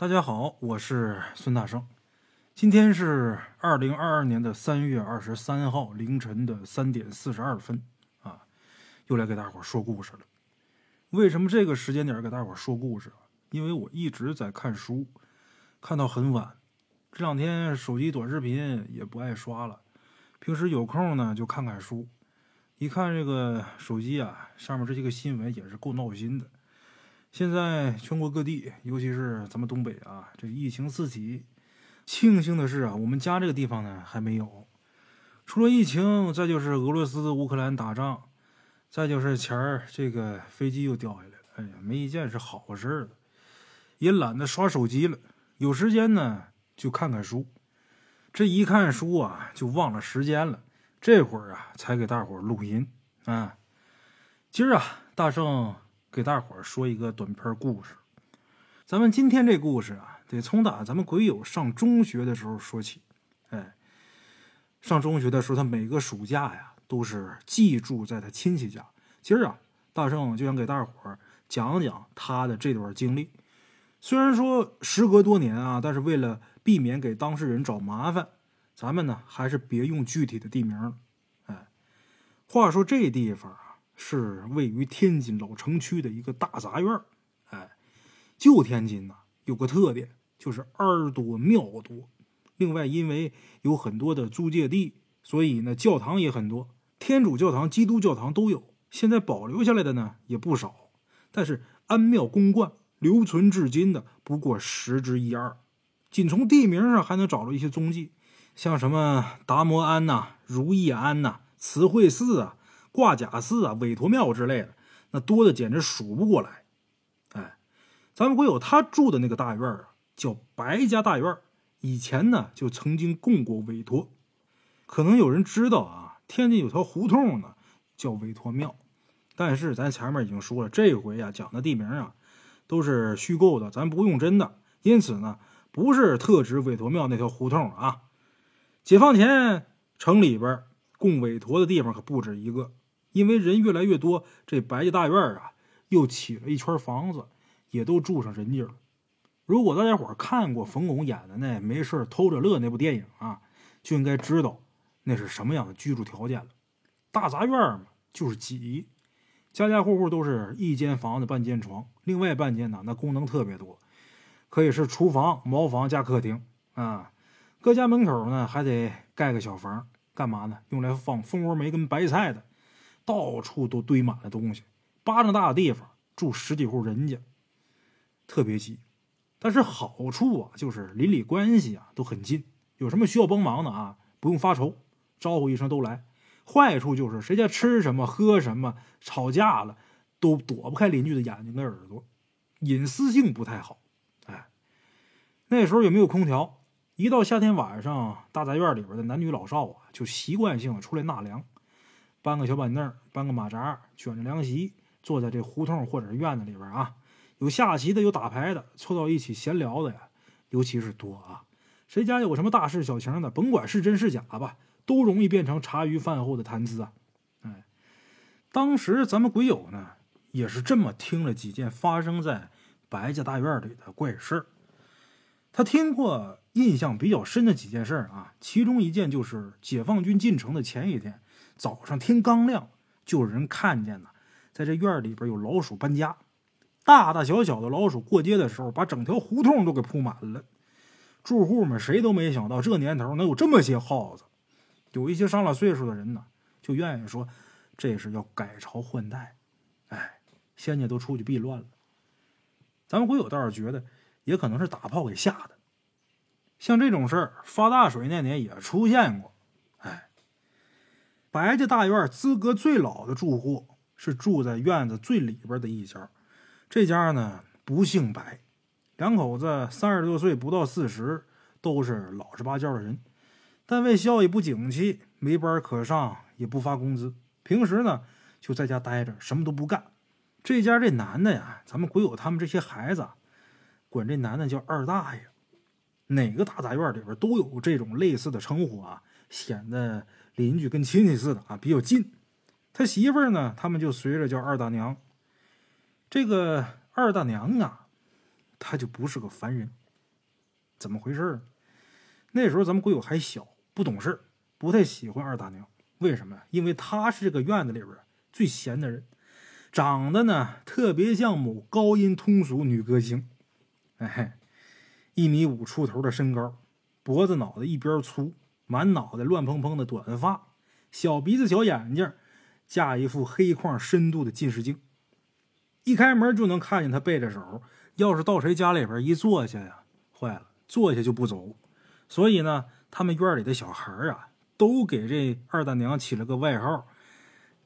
大家好，我是孙大圣。今天是二零二二年的三月二十三号凌晨的三点四十二分啊，又来给大伙说故事了。为什么这个时间点给大伙说故事？因为我一直在看书，看到很晚。这两天手机短视频也不爱刷了，平时有空呢就看看书。一看这个手机啊，上面这些个新闻也是够闹心的。现在全国各地，尤其是咱们东北啊，这疫情四起。庆幸的是啊，我们家这个地方呢还没有。除了疫情，再就是俄罗斯乌克兰打仗，再就是前儿这个飞机又掉下来了。哎呀，没一件是好事儿的。也懒得刷手机了，有时间呢就看看书。这一看书啊，就忘了时间了。这会儿啊，才给大伙儿录音啊。今儿啊，大圣。给大伙儿说一个短篇故事。咱们今天这故事啊，得从打咱们鬼友上中学的时候说起。哎，上中学的时候，他每个暑假呀都是寄住在他亲戚家。今儿啊，大圣就想给大伙儿讲讲他的这段经历。虽然说时隔多年啊，但是为了避免给当事人找麻烦，咱们呢还是别用具体的地名。哎，话说这地方。是位于天津老城区的一个大杂院哎，旧天津呐有个特点，就是二多庙多。另外，因为有很多的租界地，所以呢教堂也很多，天主教堂、基督教堂都有。现在保留下来的呢也不少，但是安庙公观留存至今的不过十之一二。仅从地名上还能找到一些踪迹，像什么达摩庵呐、如意庵呐、慈惠寺啊。挂甲寺啊、韦陀庙之类的，那多的简直数不过来。哎，咱们国有他住的那个大院啊，叫白家大院。以前呢，就曾经供过韦陀。可能有人知道啊，天津有条胡同呢，叫韦陀庙。但是咱前面已经说了，这回啊讲的地名啊，都是虚构的，咱不用真的。因此呢，不是特指韦陀庙那条胡同啊。解放前城里边供韦陀的地方可不止一个。因为人越来越多，这白家大院啊，又起了一圈房子，也都住上人家了。如果大家伙看过冯巩演的那《没事偷着乐》那部电影啊，就应该知道那是什么样的居住条件了。大杂院嘛，就是挤，家家户户都是一间房子半间床，另外半间呢，那功能特别多，可以是厨房、茅房加客厅啊。各家门口呢，还得盖个小房，干嘛呢？用来放蜂窝煤跟白菜的。到处都堆满了东西，巴掌大的地方住十几户人家，特别挤。但是好处啊，就是邻里关系啊都很近，有什么需要帮忙的啊，不用发愁，招呼一声都来。坏处就是谁家吃什么喝什么，吵架了都躲不开邻居的眼睛跟耳朵，隐私性不太好。哎，那时候也没有空调，一到夏天晚上，大杂院里边的男女老少啊，就习惯性出来纳凉。搬个小板凳，搬个马扎，卷着凉席，坐在这胡同或者院子里边啊。有下棋的，有打牌的，凑到一起闲聊的呀，尤其是多啊。谁家有什么大事小情的，甭管是真是假吧，都容易变成茶余饭后的谈资啊。哎，当时咱们鬼友呢，也是这么听了几件发生在白家大院里的怪事儿。他听过印象比较深的几件事啊，其中一件就是解放军进城的前一天。早上天刚亮，就有人看见呢，在这院里边有老鼠搬家，大大小小的老鼠过街的时候，把整条胡同都给铺满了。住户们谁都没想到，这年头能有这么些耗子。有一些上了岁数的人呢，就愿意说这是要改朝换代。哎，仙家都出去避乱了。咱们鬼友倒是觉得，也可能是打炮给吓的。像这种事儿，发大水那年也出现过。哎白家大院资格最老的住户是住在院子最里边的一家，这家呢不姓白，两口子三十多岁不到四十，都是老实巴交的人。单位效益不景气，没班可上，也不发工资，平时呢就在家待着，什么都不干。这家这男的呀，咱们鬼友他们这些孩子管这男的叫二大爷，哪个大杂院里边都有这种类似的称呼啊，显得。邻居跟亲戚似的啊，比较近。他媳妇儿呢，他们就随着叫二大娘。这个二大娘啊，她就不是个凡人，怎么回事？那时候咱们鬼友还小，不懂事不太喜欢二大娘。为什么？因为她是这个院子里边最闲的人，长得呢特别像某高音通俗女歌星。哎，一米五出头的身高，脖子脑袋一边粗，满脑袋乱蓬蓬的短发，小鼻子小眼睛，架一副黑框深度的近视镜。一开门就能看见他背着手。要是到谁家里边一坐下呀，坏了，坐下就不走。所以呢，他们院里的小孩啊，都给这二大娘起了个外号，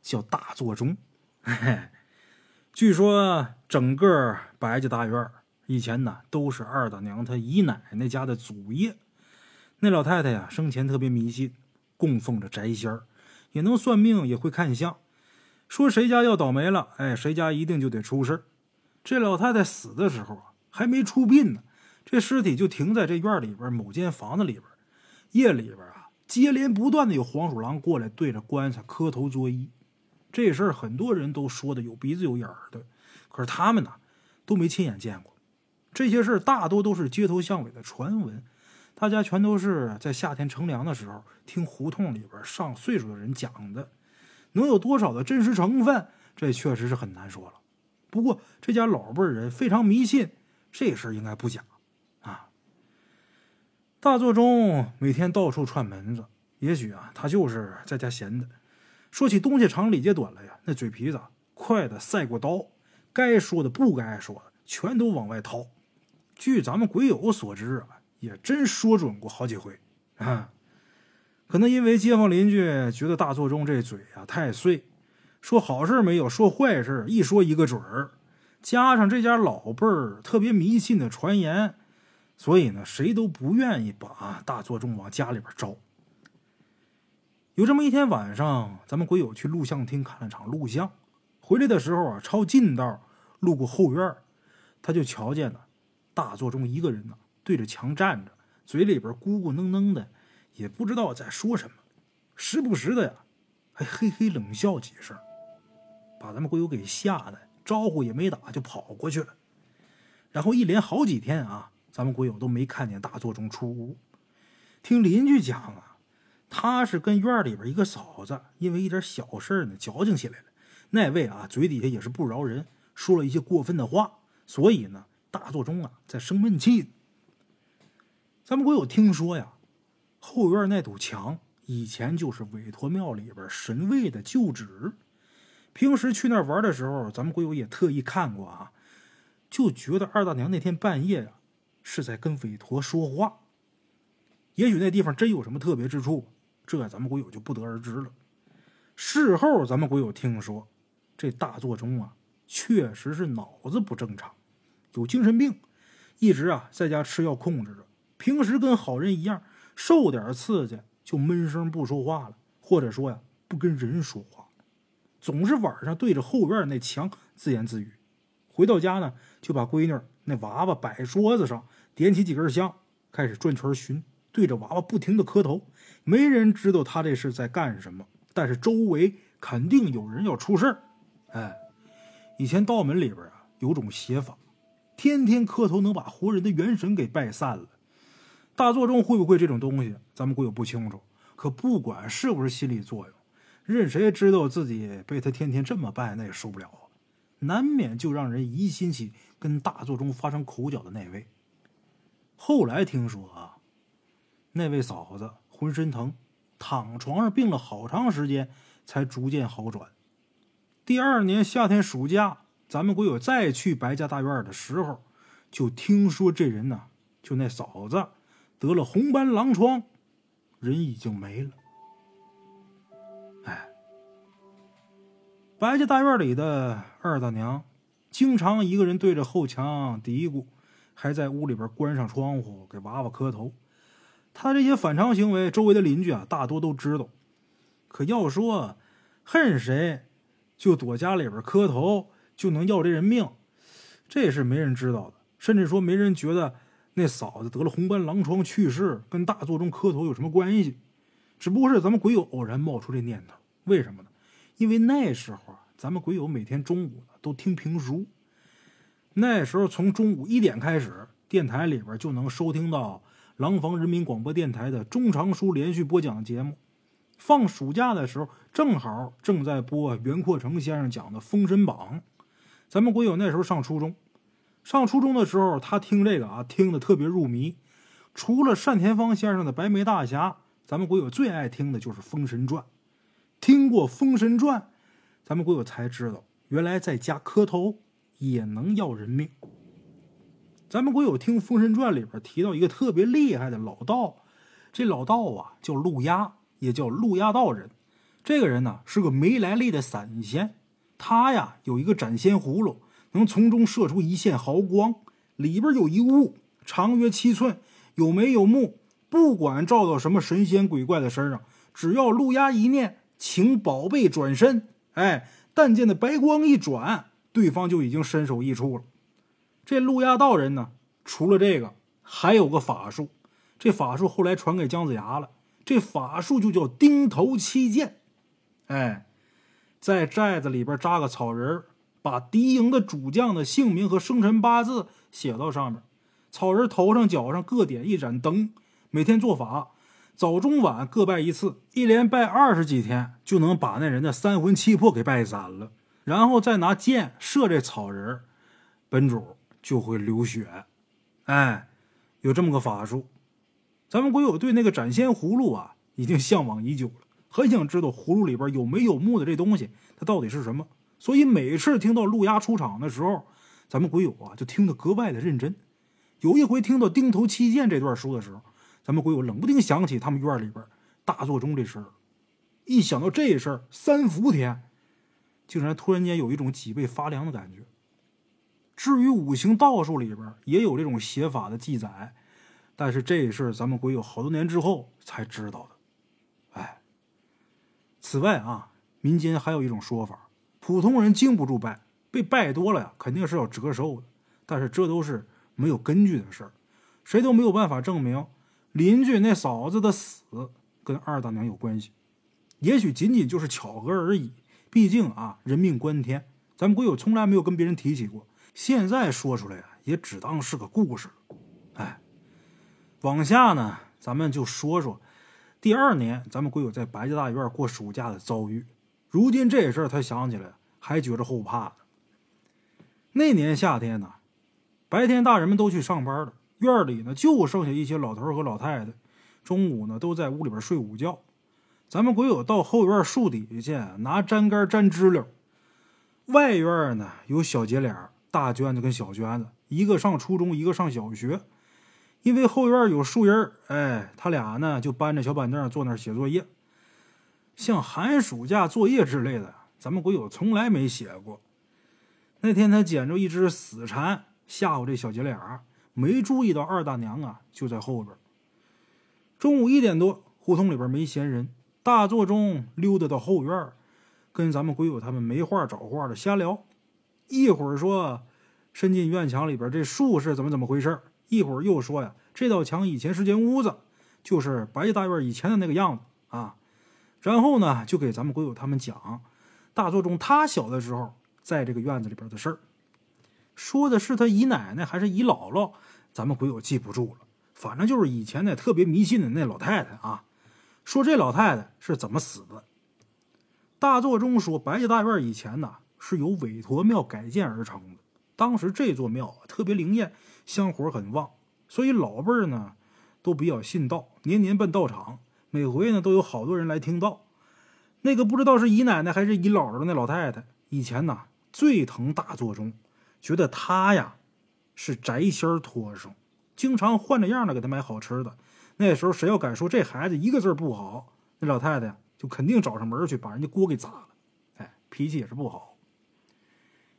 叫大座钟。据说整个白家大院以前呢都是二大娘她姨奶奶家的祖业。那老太太呀，生前特别迷信，供奉着宅仙儿，也能算命，也会看相，说谁家要倒霉了，哎，谁家一定就得出事儿。这老太太死的时候啊，还没出殡呢，这尸体就停在这院里边某间房子里边。夜里边啊，接连不断的有黄鼠狼过来对着棺材磕头作揖。这事儿很多人都说的有鼻子有眼儿的，可是他们呢都没亲眼见过。这些事大多都是街头巷尾的传闻，大家全都是在夏天乘凉的时候听胡同里边上岁数的人讲的。能有多少的真实成分，这确实是很难说了。不过这家老辈人非常迷信，这事应该不假，啊。大座钟每天到处串门子，也许啊，他就是在家闲的。说起东西长李家短了呀，那嘴皮子快的赛过刀，该说的不该说的全都往外掏。据咱们鬼友所知啊，也真说准过好几回啊。可能因为街坊邻居觉得大座钟这嘴啊太碎。说好事没有，说坏事一说一个准儿，加上这家老辈儿特别迷信的传言，所以呢，谁都不愿意把大座钟往家里边招。有这么一天晚上，咱们鬼友去录像厅看了场录像，回来的时候啊，抄近道路过后院，他就瞧见了大座中一个人呢，对着墙站着，嘴里边咕咕哝哝的，也不知道在说什么，时不时的呀，还嘿嘿冷笑几声。把咱们鬼友给吓得，招呼也没打就跑过去了。然后一连好几天啊，咱们鬼友都没看见大座中出屋。听邻居讲啊，他是跟院里边一个嫂子因为一点小事呢矫情起来了。那位啊嘴底下也是不饶人，说了一些过分的话，所以呢大座钟啊在生闷气。咱们鬼友听说呀，后院那堵墙以前就是韦陀庙里边神位的旧址。平时去那玩的时候，咱们鬼友也特意看过啊，就觉得二大娘那天半夜啊是在跟韦陀说话。也许那地方真有什么特别之处，这咱们鬼友就不得而知了。事后咱们鬼友听说，这大座钟啊确实是脑子不正常，有精神病，一直啊在家吃药控制着。平时跟好人一样，受点刺激就闷声不说话了，或者说呀不跟人说话。总是晚上对着后院那墙自言自语，回到家呢，就把闺女那娃娃摆桌子上，点起几根香，开始转圈熏，对着娃娃不停的磕头。没人知道他这是在干什么，但是周围肯定有人要出事儿。哎，以前道门里边啊有种邪法，天天磕头能把活人的元神给拜散了。大座钟会不会这种东西，咱们鬼友不清楚。可不管是不是心理作用。任谁知道自己被他天天这么拜，那也受不了啊！难免就让人疑心起跟大座中发生口角的那位。后来听说啊，那位嫂子浑身疼，躺床上病了好长时间，才逐渐好转。第二年夏天暑假，咱们鬼友再去白家大院的时候，就听说这人呢，就那嫂子得了红斑狼疮，人已经没了。白家大院里的二大娘，经常一个人对着后墙嘀咕，还在屋里边关上窗户给娃娃磕头。她这些反常行为，周围的邻居啊大多都知道。可要说恨谁，就躲家里边磕头就能要这人命，这是没人知道的。甚至说没人觉得那嫂子得了红斑狼疮去世跟大座中磕头有什么关系。只不过是咱们鬼友偶然冒出这念头，为什么呢？因为那时候啊，咱们鬼友每天中午都听评书。那时候从中午一点开始电台里边就能收听到廊坊人民广播电台的中长书连续播讲节目。放暑假的时候，正好正在播袁阔成先生讲的《封神榜》。咱们国友那时候上初中，上初中的时候，他听这个啊，听得特别入迷。除了单田芳先生的《白眉大侠》，咱们国友最爱听的就是《封神传》。听过《封神传》，咱们国友才知道，原来在家磕头也能要人命。咱们国友听《封神传》里边提到一个特别厉害的老道，这老道啊叫陆压。也叫陆压道人，这个人呢是个没来历的散仙。他呀有一个斩仙葫芦，能从中射出一线毫光，里边有一物，长约七寸，有眉有目。不管照到什么神仙鬼怪的身上，只要陆压一念，请宝贝转身，哎，但见那白光一转，对方就已经身首异处了。这陆压道人呢，除了这个，还有个法术。这法术后来传给姜子牙了。这法术就叫钉头七剑，哎，在寨子里边扎个草人把敌营的主将的姓名和生辰八字写到上面，草人头上脚上各点一盏灯，每天做法，早中晚各拜一次，一连拜二十几天，就能把那人的三魂七魄给拜散了。然后再拿箭射这草人，本主就会流血。哎，有这么个法术。咱们国友对那个斩仙葫芦啊，已经向往已久了，很想知道葫芦里边有没有木的这东西，它到底是什么。所以每次听到陆压出场的时候，咱们鬼友啊就听得格外的认真。有一回听到钉头七剑这段书的时候，咱们鬼友冷不丁想起他们院里边大座钟这事儿。一想到这事儿，三伏天，竟然突然间有一种脊背发凉的感觉。至于五行道术里边也有这种写法的记载。但是这事咱们鬼友好多年之后才知道，此外啊，民间还有一种说法，普通人经不住拜，被拜多了呀，肯定是要折寿的。但是这都是没有根据的事儿，谁都没有办法证明邻居那嫂子的死跟二大娘有关系，也许仅仅就是巧合而已。毕竟啊，人命关天，咱们鬼友从来没有跟别人提起过，现在说出来啊，也只当是个故事哎。往下呢，咱们就说说第二年咱们鬼友在白家大院过暑假的遭遇。如今这事儿他想起来还觉着后怕。那年夏天呢，白天大人们都去上班了，院里呢就剩下一些老头和老太太，中午呢都在屋里边睡午觉。咱们鬼友到后院树底下去拿粘杆粘知了。外院呢有小姐俩，大娟子跟小娟子，一个上初中，一个上小学。因为后院有树荫哎，他俩呢就搬着小板凳坐那儿写作业。像寒暑假作业之类的，咱们鬼友从来没写过。那天他捡着一只死蝉，吓唬这小姐俩，没注意到二大娘啊就在后边。中午一点多，胡同里边没闲人，大座中溜达到后院，跟咱们鬼友他们没话找话的瞎聊。一会儿说，伸进院墙里边这树是怎么怎么回事一会儿又说呀，这道墙以前是间屋子，就是白家大院以前的那个样子啊。然后呢，就给咱们鬼友他们讲大作中他小的时候在这个院子里边的事儿。说的是他姨奶奶还是姨姥姥，咱们鬼友记不住了。反正就是以前那特别迷信的那老太太啊。说这老太太是怎么死的？大作中说，白家大院以前呢是由韦陀庙改建而成的，当时这座庙特别灵验。香火很旺，所以老辈儿呢都比较信道，年年奔道场，每回呢都有好多人来听道。那个不知道是姨奶奶还是姨姥姥的那老太太，以前呐最疼大座钟，觉得他呀是宅仙托生，经常换着样的给他买好吃的。那时候谁要敢说这孩子一个字不好，那老太太就肯定找上门去把人家锅给砸了。哎，脾气也是不好。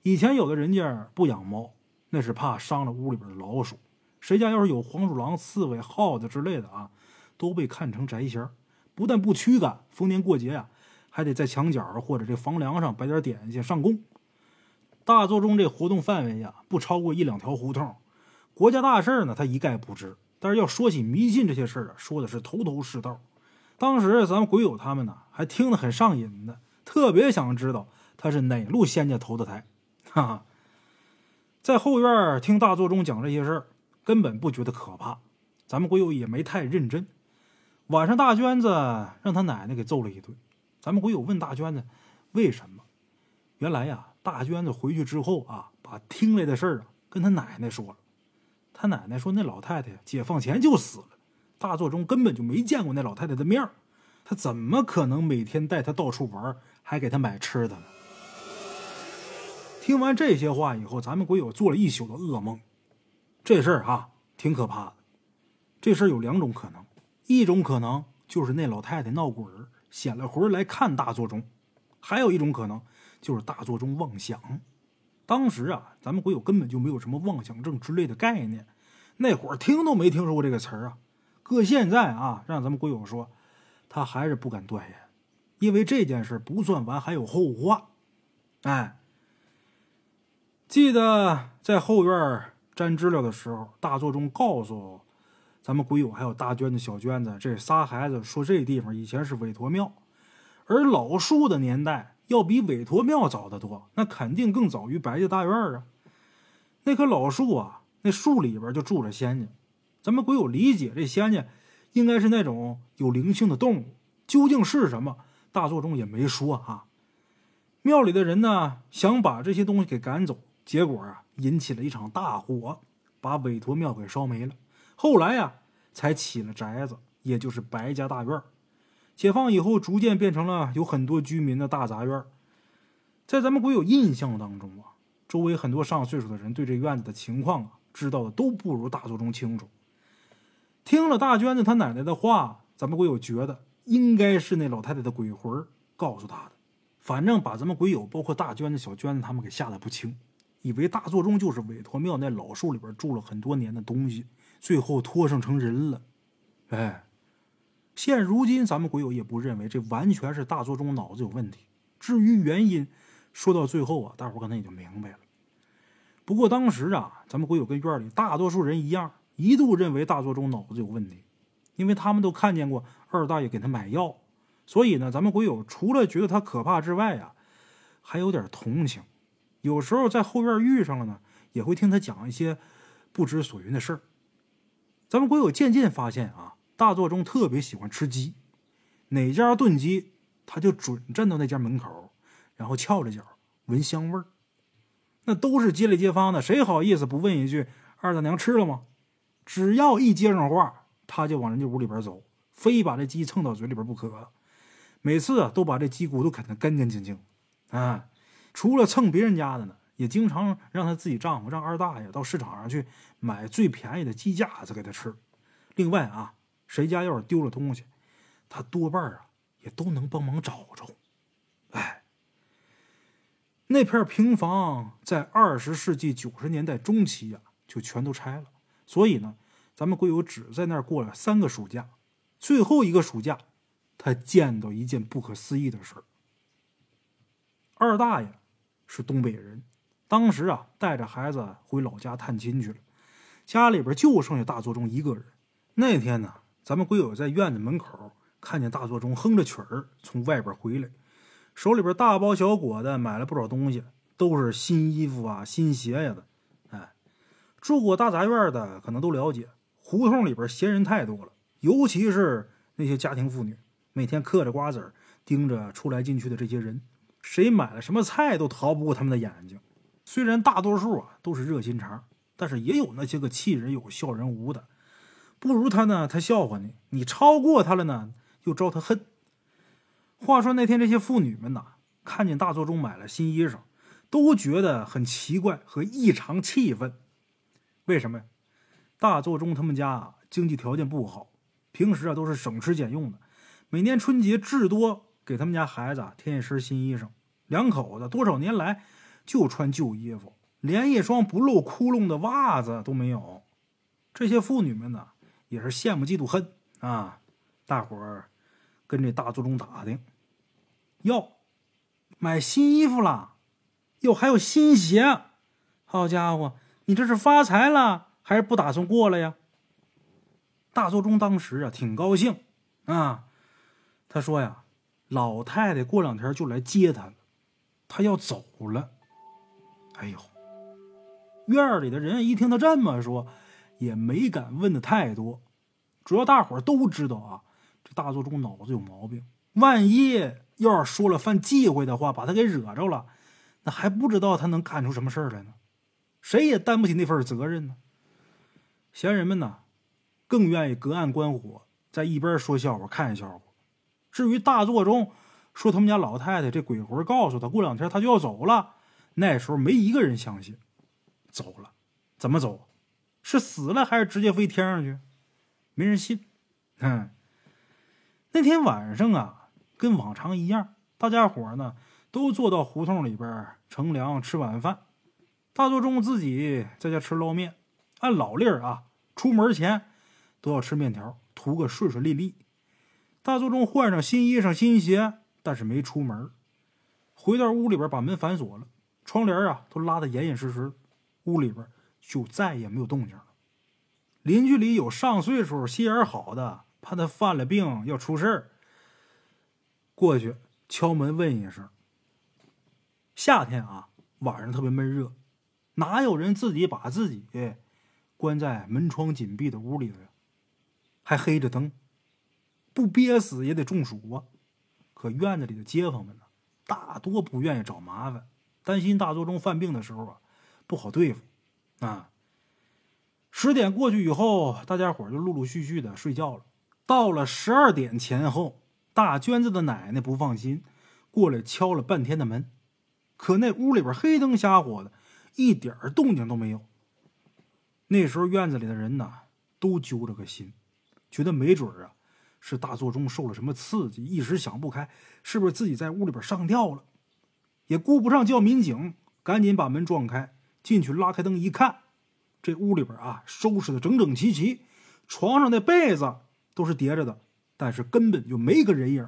以前有的人家不养猫。那是怕伤了屋里边的老鼠，谁家要是有黄鼠狼、刺猬、耗子之类的啊，都被看成宅仙不但不驱赶，逢年过节呀，还得在墙角或者这房梁上摆点点心上供。大作中这活动范围呀，不超过一两条胡同。国家大事呢，他一概不知。但是要说起迷信这些事儿啊，说的是头头是道。当时咱们鬼友他们呢，还听得很上瘾的，特别想知道他是哪路仙家投的胎，哈哈。在后院听大座中讲这些事儿，根本不觉得可怕。咱们鬼友也没太认真。晚上，大娟子让他奶奶给揍了一顿。咱们鬼友问大娟子为什么？原来呀，大娟子回去之后啊，把听来的事儿啊跟他奶奶说了。他奶奶说，那老太太解放前就死了，大作中根本就没见过那老太太的面他怎么可能每天带她到处玩，还给她买吃的呢？听完这些话以后，咱们鬼友做了一宿的噩梦。这事儿啊挺可怕的。这事儿有两种可能，一种可能就是那老太太闹鬼儿，显了魂来看大作中；还有一种可能就是大作中妄想。当时啊，咱们鬼友根本就没有什么妄想症之类的概念，那会儿听都没听说过这个词儿啊。搁现在啊，让咱们鬼友说，他还是不敢断言，因为这件事不算完，还有后话。哎。记得在后院粘知了的时候，大作中告诉咱们鬼友还有大娟子、小娟子这仨孩子说，这地方以前是韦陀庙，而老树的年代要比韦陀庙早得多，那肯定更早于白家大院啊。那棵老树啊，那树里边就住着仙家。咱们鬼友理解这仙家应该是那种有灵性的动物，究竟是什么，大作中也没说啊。庙里的人呢，想把这些东西给赶走。结果啊，引起了一场大火，把韦陀庙给烧没了。后来呀，才起了宅子，也就是白家大院。解放以后，逐渐变成了有很多居民的大杂院。在咱们鬼友印象当中啊，周围很多上岁数的人对这院子的情况啊，知道的都不如大作中清楚。听了大娟子他奶奶的话，咱们鬼友觉得应该是那老太太的鬼魂告诉他的。反正把咱们鬼友，包括大娟子、小娟子他们给吓得不轻。以为大座中就是韦陀庙那老树里边住了很多年的东西，最后托生成人了。哎，现如今咱们鬼友也不认为这完全是大座中脑子有问题。至于原因，说到最后啊，大伙可能也就明白了。不过当时啊，咱们鬼友跟院里大多数人一样，一度认为大座中脑子有问题，因为他们都看见过二大爷给他买药，所以呢，咱们鬼友除了觉得他可怕之外啊，还有点同情。有时候在后院遇上了呢，也会听他讲一些不知所云的事儿。咱们鬼友渐渐发现啊，大作中特别喜欢吃鸡，哪家炖鸡，他就准站到那家门口，然后翘着脚闻香味儿。那都是街里街坊的，谁好意思不问一句“二大娘吃了吗？”只要一接上话，他就往人家屋里边走，非把这鸡蹭到嘴里边不可。每次啊，都把这鸡骨头啃得干干净净啊。除了蹭别人家的呢，也经常让他自己丈夫让二大爷到市场上去买最便宜的鸡架子给他吃。另外啊，谁家要是丢了东西，他多半啊也都能帮忙找着。哎，那片平房在二十世纪九十年代中期呀就全都拆了，所以呢，咱们鬼友只在那儿过了三个暑假。最后一个暑假，他见到一件不可思议的事儿。二大爷。是东北人，当时啊带着孩子回老家探亲去了，家里边就剩下大作中一个人。那天呢，咱们鬼友在院子门口看见大作中哼着曲儿从外边回来，手里边大包小裹的买了不少东西，都是新衣服啊、新鞋呀的。哎，住过大杂院的可能都了解，胡同里边闲人太多了，尤其是那些家庭妇女，每天嗑着瓜子盯着出来进去的这些人。谁买了什么菜都逃不过他们的眼睛。虽然大多数啊都是热心肠，但是也有那些个气人有笑人无的。不如他呢，他笑话你；你超过他了呢，又招他恨。话说那天这些妇女们呐，看见大作中买了新衣裳，都觉得很奇怪和异常气愤。为什么呀？大作中他们家啊经济条件不好，平时啊都是省吃俭用的，每年春节至多。给他们家孩子添一身新衣裳，两口子多少年来就穿旧衣服，连一双不露窟窿的袜子都没有。这些妇女们呢，也是羡慕嫉妒恨啊！大伙儿跟这大作中打听，哟，买新衣服了，哟，还有新鞋，好家伙，你这是发财了，还是不打算过了呀？大作中当时啊，挺高兴啊，他说呀。老太太过两天就来接他了，他要走了。哎呦，院里的人一听他这么说，也没敢问的太多。主要大伙都知道啊，这大作中脑子有毛病，万一要是说了犯忌讳的话，把他给惹着了，那还不知道他能干出什么事儿来呢。谁也担不起那份责任呢。闲人们呢，更愿意隔岸观火，在一边说笑话、看笑话。至于大作中说他们家老太太这鬼魂告诉他过两天他就要走了，那时候没一个人相信。走了，怎么走？是死了还是直接飞天上去？没人信。嗯，那天晚上啊，跟往常一样，大家伙呢都坐到胡同里边乘凉吃晚饭。大作中自己在家吃捞面，按老例儿啊，出门前都要吃面条，图个顺顺利利。大作中换上新衣裳新鞋，但是没出门。回到屋里边，把门反锁了，窗帘啊都拉得严严实实，屋里边就再也没有动静了。邻居里有上岁数、心眼好的，怕他犯了病要出事儿，过去敲门问一声。夏天啊，晚上特别闷热。哪有人自己把自己关在门窗紧闭的屋里头呀？还黑着灯，不憋死也得中暑啊！可院子里的街坊们呢，大多不愿意找麻烦，担心大作中犯病的时候啊不好对付啊。十点过去以后，大家伙就陆陆续续的睡觉了。到了十二点前后，大娟子的奶奶不放心，过来敲了半天的门，可那屋里边黑灯瞎火的。一点动静都没有。那时候院子里的人呢，都揪着个心，觉得没准啊，是大作中受了什么刺激，一时想不开，是不是自己在屋里边上吊了？也顾不上叫民警，赶紧把门撞开，进去拉开灯一看，这屋里边啊，收拾的整整齐齐，床上的被子都是叠着的，但是根本就没个人影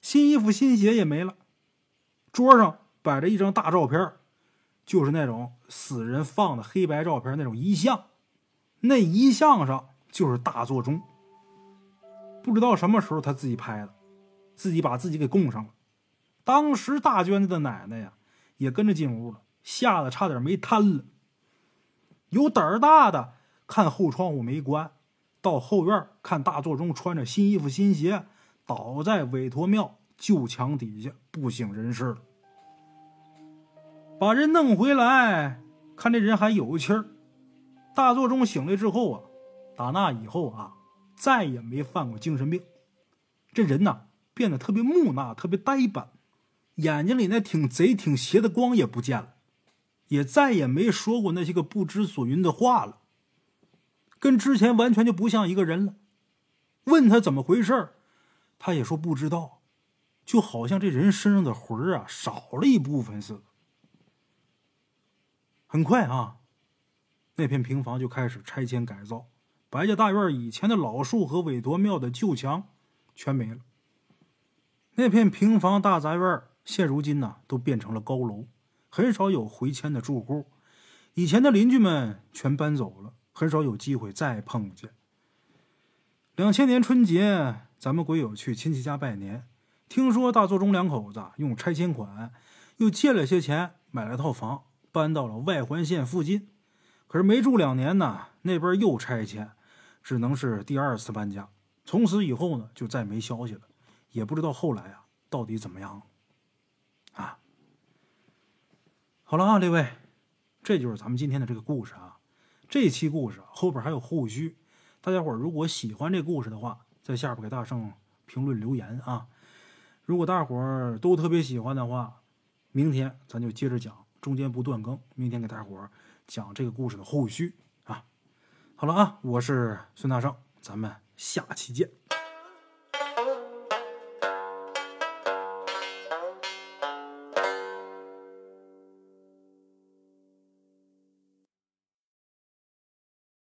新衣服、新鞋也没了，桌上摆着一张大照片。就是那种死人放的黑白照片那种遗像，那遗像上就是大作中。不知道什么时候他自己拍的，自己把自己给供上了。当时大娟子的奶奶呀，也跟着进屋了，吓得差点没瘫了。有胆儿大的看后窗户没关，到后院看大作中穿着新衣服新鞋倒在韦陀庙旧墙底下不省人事了。把人弄回来，看这人还有气儿。大作中醒来之后啊，打那以后啊，再也没犯过精神病。这人呐，变得特别木讷，特别呆板，眼睛里那挺贼挺邪的光也不见了，也再也没说过那些个不知所云的话了，跟之前完全就不像一个人了。问他怎么回事他也说不知道，就好像这人身上的魂啊少了一部分似的。很快啊，那片平房就开始拆迁改造，白家大院以前的老树和韦陀庙的旧墙全没了。那片平房大杂院现如今呢都变成了高楼，很少有回迁的住户。以前的邻居们全搬走了，很少有机会再碰见。两千年春节，咱们鬼友去亲戚家拜年，听说大作中两口子用拆迁款又借了些钱买了套房。搬到了外环线附近，可是没住两年呢，那边又拆迁，只能是第二次搬家。从此以后呢，就再没消息了，也不知道后来啊到底怎么样了。啊，好了啊，这位，这就是咱们今天的这个故事啊。这期故事后边还有后续，大家伙如果喜欢这故事的话，在下边给大圣评论留言啊。如果大伙都特别喜欢的话，明天咱就接着讲。中间不断更，明天给大伙讲这个故事的后续！好了啊，我是孙大圣，咱们下期见。